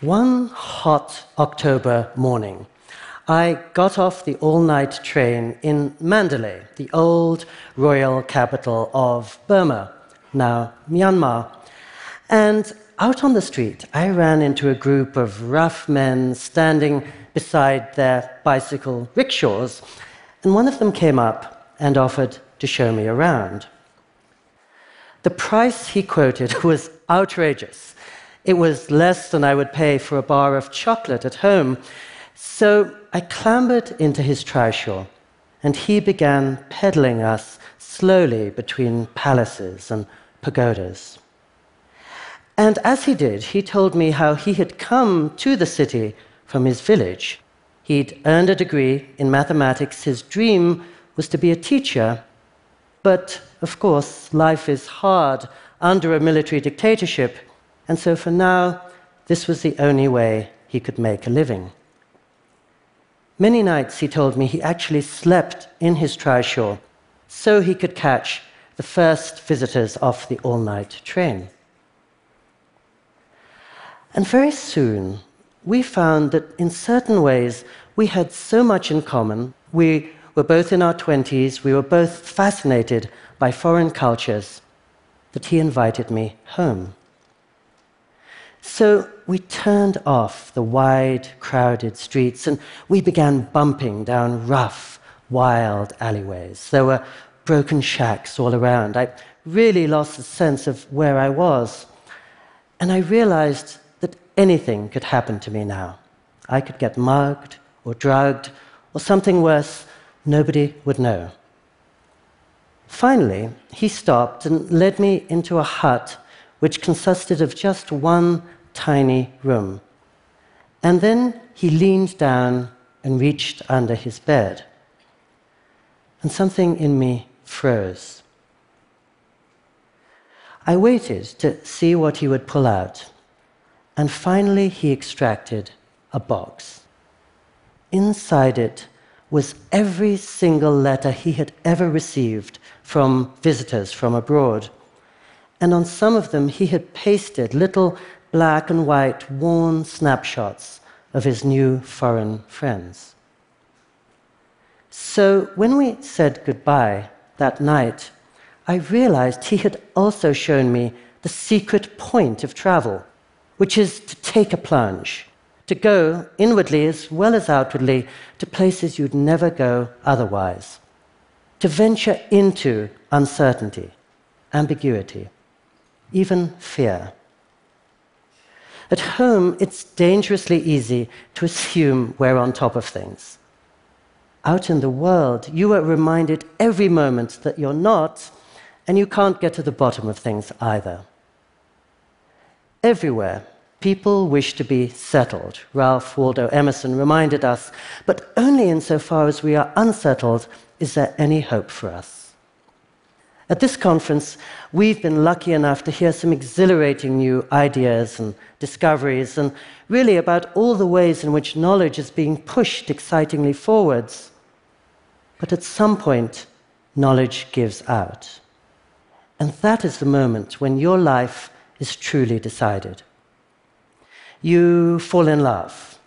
One hot October morning, I got off the all night train in Mandalay, the old royal capital of Burma, now Myanmar. And out on the street, I ran into a group of rough men standing beside their bicycle rickshaws, and one of them came up and offered to show me around. The price he quoted was outrageous. It was less than I would pay for a bar of chocolate at home. So I clambered into his trishaw, and he began pedaling us slowly between palaces and pagodas. And as he did, he told me how he had come to the city from his village. He'd earned a degree in mathematics. His dream was to be a teacher. But, of course, life is hard under a military dictatorship, and so for now, this was the only way he could make a living. Many nights, he told me, he actually slept in his trishaw so he could catch the first visitors off the all night train. And very soon, we found that in certain ways we had so much in common. We were both in our 20s, we were both fascinated by foreign cultures, that he invited me home. So we turned off the wide, crowded streets and we began bumping down rough, wild alleyways. There were broken shacks all around. I really lost the sense of where I was. And I realized that anything could happen to me now. I could get mugged or drugged or something worse, nobody would know. Finally, he stopped and led me into a hut which consisted of just one tiny room. And then he leaned down and reached under his bed. And something in me froze. I waited to see what he would pull out. And finally, he extracted a box. Inside it was every single letter he had ever received from visitors from abroad and on some of them he had pasted little black and white worn snapshots of his new foreign friends. So when we said goodbye that night, I realized he had also shown me the secret point of travel, which is to take a plunge, to go inwardly as well as outwardly to places you'd never go otherwise, to venture into uncertainty, ambiguity even fear. At home, it's dangerously easy to assume we're on top of things. Out in the world, you are reminded every moment that you're not, and you can't get to the bottom of things either. Everywhere, people wish to be settled, Ralph Waldo Emerson reminded us, but only insofar as we are unsettled is there any hope for us. At this conference, we've been lucky enough to hear some exhilarating new ideas and discoveries, and really about all the ways in which knowledge is being pushed excitingly forwards. But at some point, knowledge gives out. And that is the moment when your life is truly decided. You fall in love.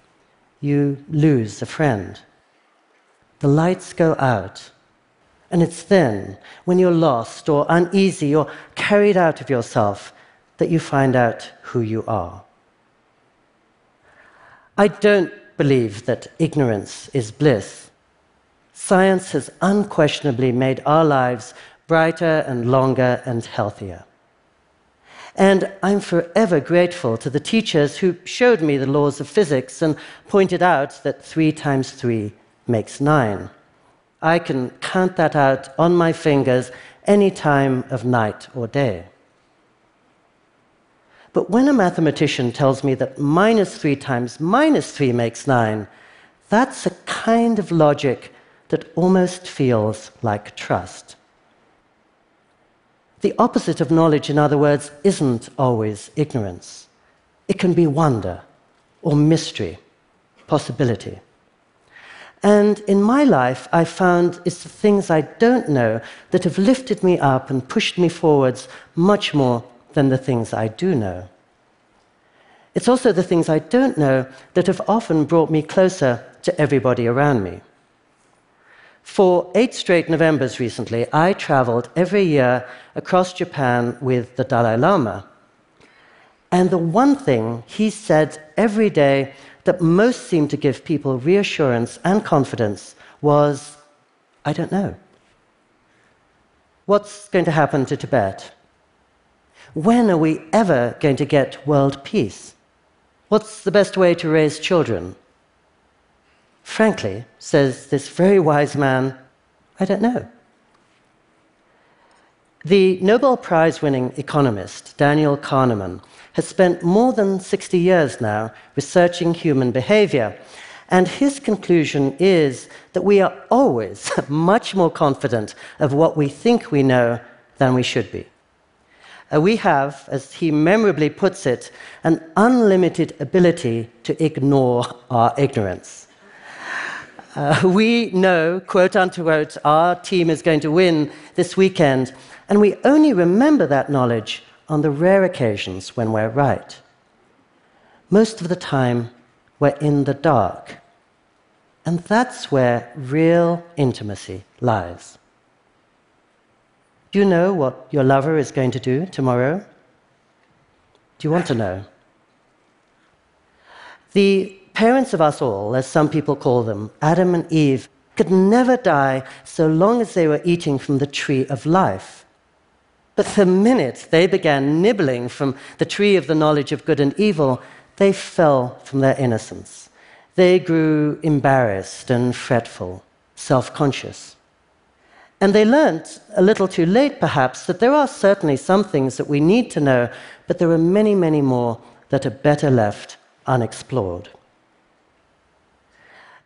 You lose a friend. The lights go out and it's then, when you're lost or uneasy or carried out of yourself, that you find out who you are. I don't believe that ignorance is bliss. Science has unquestionably made our lives brighter and longer and healthier. And I'm forever grateful to the teachers who showed me the laws of physics and pointed out that three times three makes nine. I can count that out on my fingers any time of night or day. But when a mathematician tells me that minus 3 times minus 3 makes 9, that's a kind of logic that almost feels like trust. The opposite of knowledge, in other words, isn't always ignorance. It can be wonder or mystery, possibility. And in my life, I found it's the things I don't know that have lifted me up and pushed me forwards much more than the things I do know. It's also the things I don't know that have often brought me closer to everybody around me. For eight straight Novembers recently, I traveled every year across Japan with the Dalai Lama. And the one thing he said every day that most seemed to give people reassurance and confidence was I don't know. What's going to happen to Tibet? When are we ever going to get world peace? What's the best way to raise children? Frankly, says this very wise man, I don't know. The Nobel Prize winning economist Daniel Kahneman has spent more than 60 years now researching human behavior. And his conclusion is that we are always much more confident of what we think we know than we should be. Uh, we have, as he memorably puts it, an unlimited ability to ignore our ignorance. Uh, we know, quote unquote, our team is going to win this weekend, and we only remember that knowledge on the rare occasions when we're right. Most of the time, we're in the dark. And that's where real intimacy lies. Do you know what your lover is going to do tomorrow? Do you want to know? The parents of us all, as some people call them, Adam and Eve, could never die so long as they were eating from the tree of life. But the minute they began nibbling from the tree of the knowledge of good and evil, they fell from their innocence. They grew embarrassed and fretful, self conscious. And they learnt, a little too late perhaps, that there are certainly some things that we need to know, but there are many, many more that are better left unexplored.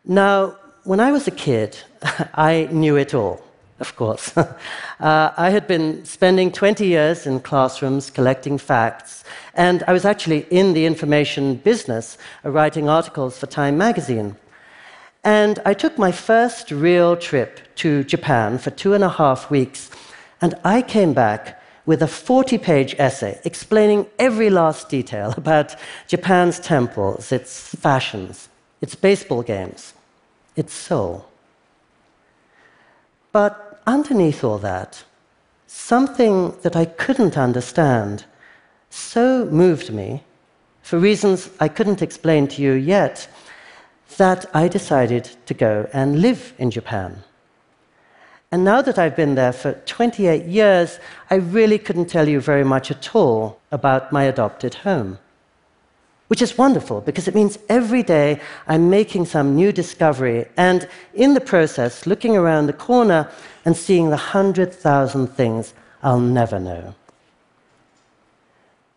Now, when I was a kid, I knew it all, of course. uh, I had been spending 20 years in classrooms collecting facts, and I was actually in the information business, uh, writing articles for Time magazine. And I took my first real trip to Japan for two and a half weeks, and I came back with a 40 page essay explaining every last detail about Japan's temples, its fashions, its baseball games, its soul. But underneath all that, something that I couldn't understand so moved me, for reasons I couldn't explain to you yet, that I decided to go and live in Japan. And now that I've been there for 28 years, I really couldn't tell you very much at all about my adopted home which is wonderful because it means every day I'm making some new discovery and in the process looking around the corner and seeing the hundred thousand things I'll never know.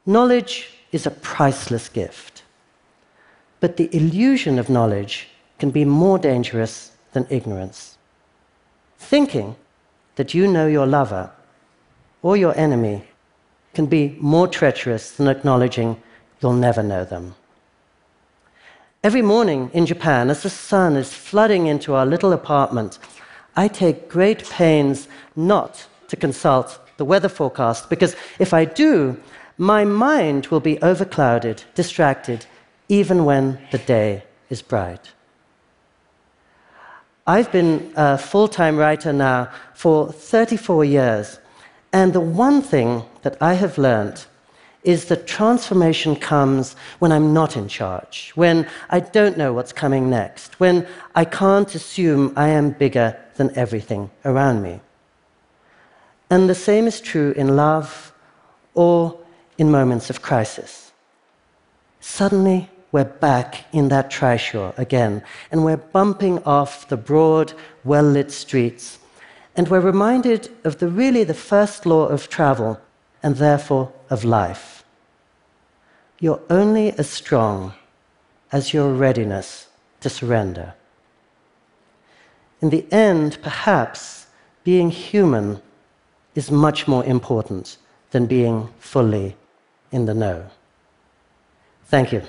Knowledge is a priceless gift, but the illusion of knowledge can be more dangerous than ignorance. Thinking that you know your lover or your enemy can be more treacherous than acknowledging You'll never know them. Every morning in Japan, as the sun is flooding into our little apartment, I take great pains not to consult the weather forecast because if I do, my mind will be overclouded, distracted, even when the day is bright. I've been a full time writer now for 34 years, and the one thing that I have learned is that transformation comes when I'm not in charge, when I don't know what's coming next, when I can't assume I am bigger than everything around me. And the same is true in love or in moments of crisis. Suddenly, we're back in that trishaw again, and we're bumping off the broad, well lit streets, and we're reminded of the really the first law of travel and therefore of life. You're only as strong as your readiness to surrender. In the end, perhaps being human is much more important than being fully in the know. Thank you.